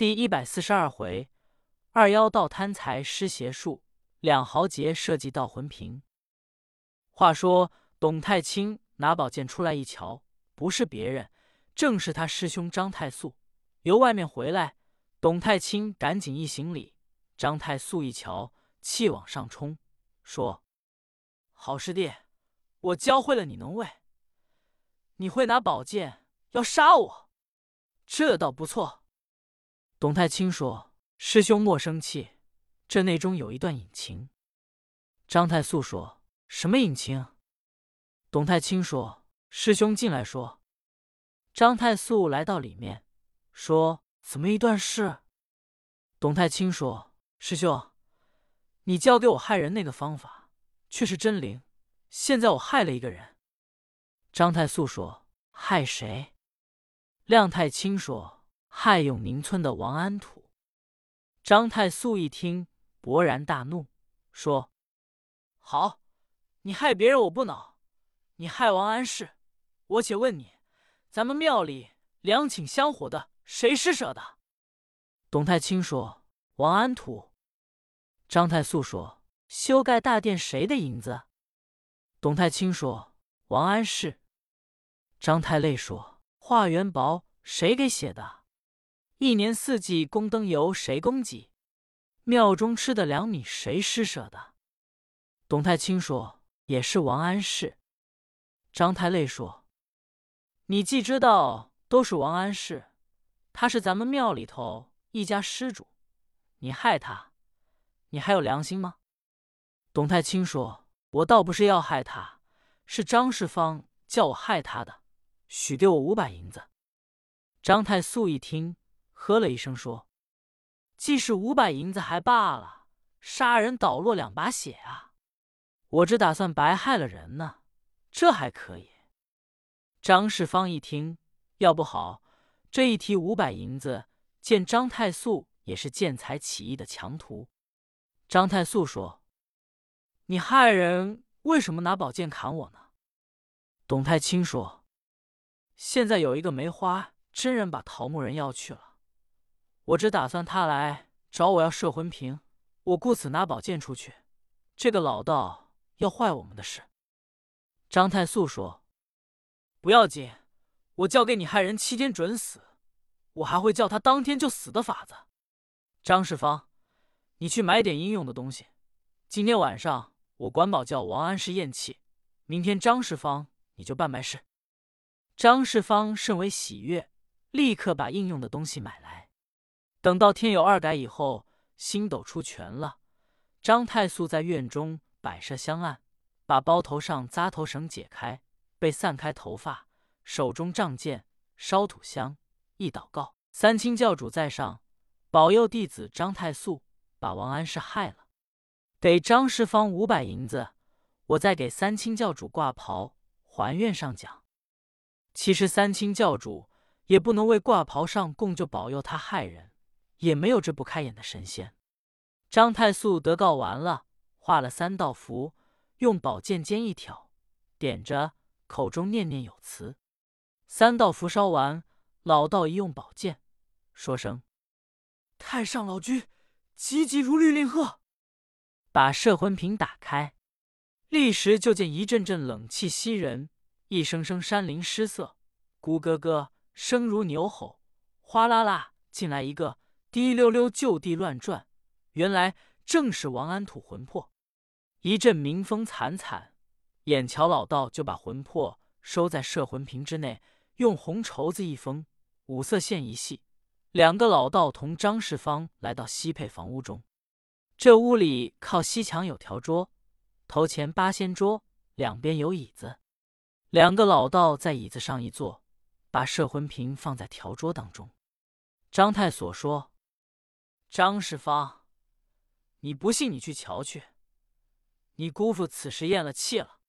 第一百四十二回，二妖道贪财施邪术，两豪杰设计盗魂瓶。话说董太清拿宝剑出来一瞧，不是别人，正是他师兄张太素。由外面回来，董太清赶紧一行礼。张太素一瞧，气往上冲，说：“好师弟，我教会了你能为，你会拿宝剑要杀我，这倒不错。”董太清说：“师兄莫生气，这内中有一段隐情。”张太素说：“什么隐情？”董太清说：“师兄进来说。”张太素来到里面，说：“怎么一段事？”董太清说：“师兄，你教给我害人那个方法，却是真灵。现在我害了一个人。”张太素说：“害谁？”亮太清说。害永宁村的王安土，张太素一听，勃然大怒，说：“好，你害别人我不恼，你害王安石，我且问你，咱们庙里两顷香火的谁施舍的？”董太清说：“王安土。”张太素说：“修盖大殿谁的银子？”董太清说：“王安石。”张太累说：“化元宝谁给写的？”一年四季供灯油谁供给？庙中吃的粮米谁施舍的？董太清说：“也是王安石。”张太累说：“你既知道都是王安石，他是咱们庙里头一家施主，你害他，你还有良心吗？”董太清说：“我倒不是要害他，是张世芳叫我害他的，许给我五百银子。”张太素一听。喝了一声，说：“既是五百银子还罢了，杀人倒落两把血啊！我这打算白害了人呢，这还可以。”张世芳一听，要不好，这一提五百银子，见张太素也是见财起意的强徒。张太素说：“你害人，为什么拿宝剑砍我呢？”董太清说：“现在有一个梅花真人把桃木人要去了。”我只打算他来找我要摄魂瓶，我故此拿宝剑出去。这个老道要坏我们的事。张太素说：“不要紧，我教给你害人七天准死，我还会叫他当天就死的法子。”张世芳，你去买点应用的东西。今天晚上我管保叫王安石咽气，明天张世芳你就办白事。张世芳甚为喜悦，立刻把应用的东西买来。等到天有二改以后，星斗出全了。张太素在院中摆设香案，把包头上扎头绳解开，被散开头发，手中仗剑，烧土香，一祷告，三清教主在上，保佑弟子张太素把王安石害了，给张世芳五百银子，我再给三清教主挂袍还愿上讲。其实三清教主也不能为挂袍上供就保佑他害人。也没有这不开眼的神仙。张太素得告完了，画了三道符，用宝剑尖一挑，点着，口中念念有词。三道符烧完，老道一用宝剑，说声：“太上老君，急急如律令呵！”把摄魂瓶打开，立时就见一阵阵冷气袭人，一声声山林失色，咕咯咯，声如牛吼，哗啦啦进来一个。滴溜溜就地乱转，原来正是王安土魂魄。一阵鸣风惨惨，眼瞧老道就把魂魄收在摄魂瓶之内，用红绸子一封，五色线一系。两个老道同张世芳来到西配房屋中。这屋里靠西墙有条桌，头前八仙桌，两边有椅子。两个老道在椅子上一坐，把摄魂瓶放在条桌当中。张太所说。张世芳，你不信，你去瞧去。你姑父此时咽了气了，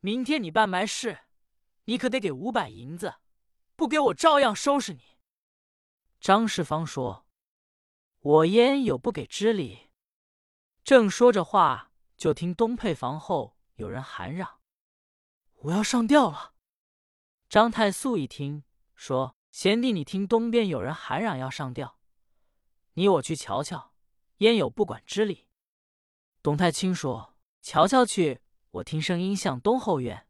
明天你办埋事，你可得给五百银子，不给我照样收拾你。张世芳说：“我焉有不给之理？”正说着话，就听东配房后有人喊嚷：“我要上吊了！”张太素一听，说：“贤弟，你听东边有人喊嚷要上吊。”你我去瞧瞧，焉有不管之理？”董太清说：“瞧瞧去。”我听声音像东后院。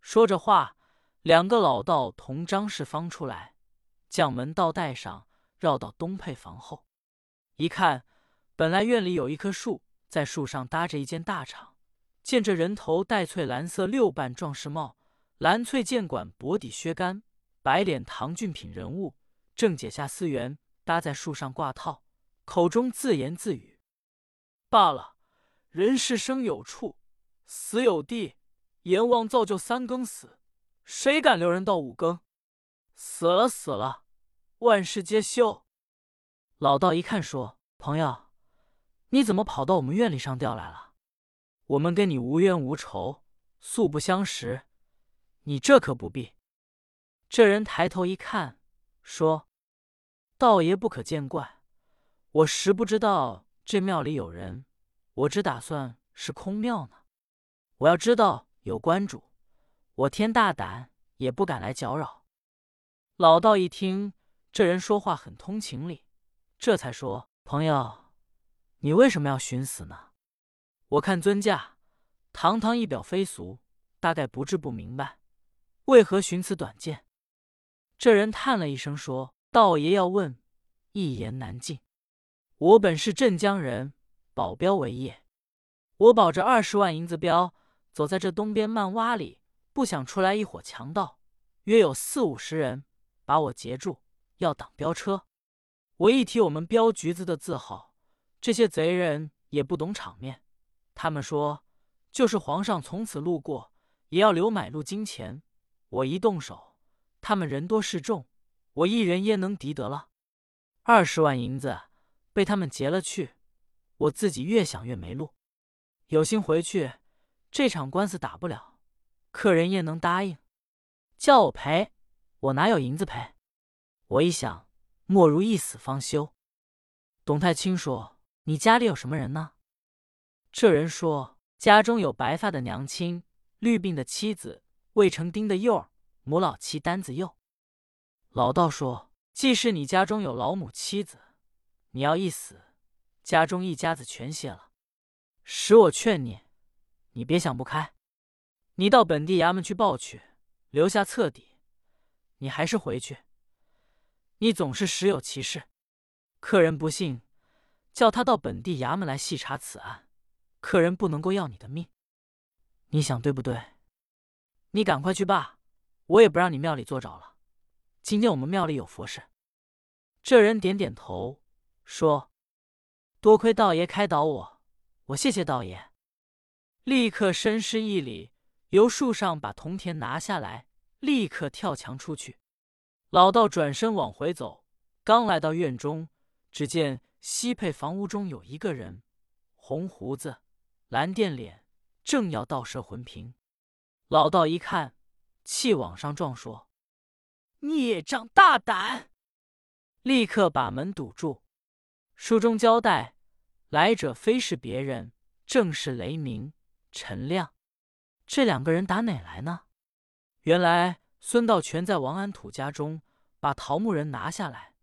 说着话，两个老道同张氏方出来，将门道带上，绕到东配房后，一看，本来院里有一棵树，在树上搭着一间大厂，见这人头戴翠蓝色六瓣壮士帽，蓝翠剑管薄底靴杆，白脸唐俊品人物，正解下丝缘，搭在树上挂套，口中自言自语：“罢了，人世生有处。”死有地，阎王造就三更死，谁敢留人到五更？死了死了，万事皆休。老道一看，说：“朋友，你怎么跑到我们院里上吊来了？我们跟你无冤无仇，素不相识，你这可不必。”这人抬头一看，说：“道爷不可见怪，我实不知道这庙里有人，我只打算是空庙呢。”我要知道有关主，我天大胆也不敢来搅扰。老道一听这人说话很通情理，这才说：“朋友，你为什么要寻死呢？我看尊驾堂堂一表飞俗，大概不至不明白，为何寻此短见？”这人叹了一声说：“道爷要问，一言难尽。我本是镇江人，保镖为业，我保着二十万银子镖。”走在这东边漫洼里，不想出来一伙强盗，约有四五十人，把我截住，要挡飙车。我一提我们镖局子的字号，这些贼人也不懂场面。他们说，就是皇上从此路过，也要留买路金钱。我一动手，他们人多势众，我一人焉能敌得了？二十万银子被他们劫了去，我自己越想越没路，有心回去。这场官司打不了，客人焉能答应，叫我赔，我哪有银子赔？我一想，莫如一死方休。董太清说：“你家里有什么人呢？”这人说：“家中有白发的娘亲，绿鬓的妻子，未成丁的幼儿，母老妻单子幼。”老道说：“既是你家中有老母妻子，你要一死，家中一家子全歇了。使我劝你。”你别想不开，你到本地衙门去报去，留下册底。你还是回去。你总是实有其事，客人不信，叫他到本地衙门来细查此案。客人不能够要你的命，你想对不对？你赶快去罢，我也不让你庙里坐着了。今天我们庙里有佛事。这人点点头，说：“多亏道爷开导我，我谢谢道爷。”立刻深施一礼，由树上把铜钱拿下来，立刻跳墙出去。老道转身往回走，刚来到院中，只见西配房屋中有一个人，红胡子，蓝靛脸，正要倒射魂瓶。老道一看，气往上撞，说：“孽障大胆！”立刻把门堵住。书中交代，来者非是别人，正是雷鸣。陈亮，这两个人打哪来呢？原来孙道全在王安土家中把桃木人拿下来，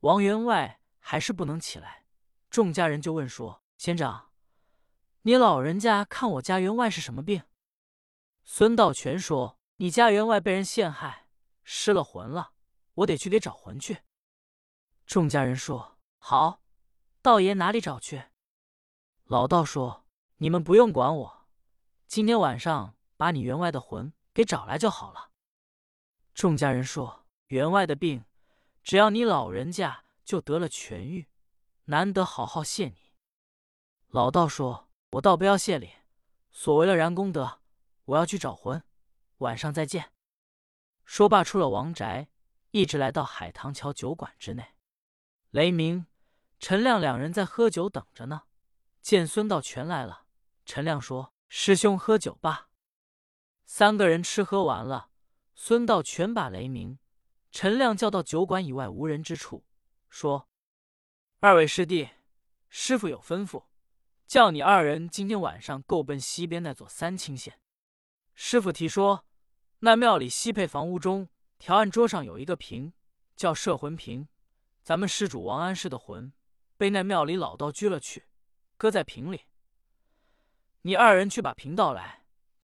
王员外还是不能起来。众家人就问说：“仙长，你老人家看我家员外是什么病？”孙道全说：“你家员外被人陷害，失了魂了，我得去给找魂去。”众家人说：“好，道爷哪里找去？”老道说：“你们不用管我。”今天晚上把你员外的魂给找来就好了。众家人说：“员外的病，只要你老人家就得了痊愈，难得好好谢你。”老道说：“我倒不要谢礼，所为了然功德，我要去找魂，晚上再见。”说罢出了王宅，一直来到海棠桥酒馆之内。雷鸣、陈亮两人在喝酒等着呢，见孙道全来了，陈亮说。师兄喝酒吧。三个人吃喝完了，孙道全把雷鸣、陈亮叫到酒馆以外无人之处，说：“二位师弟，师傅有吩咐，叫你二人今天晚上够奔西边那座三清县。师傅提说，那庙里西配房屋中条案桌上有一个瓶，叫摄魂瓶，咱们施主王安石的魂被那庙里老道拘了去，搁在瓶里。你二人去把瓶倒来，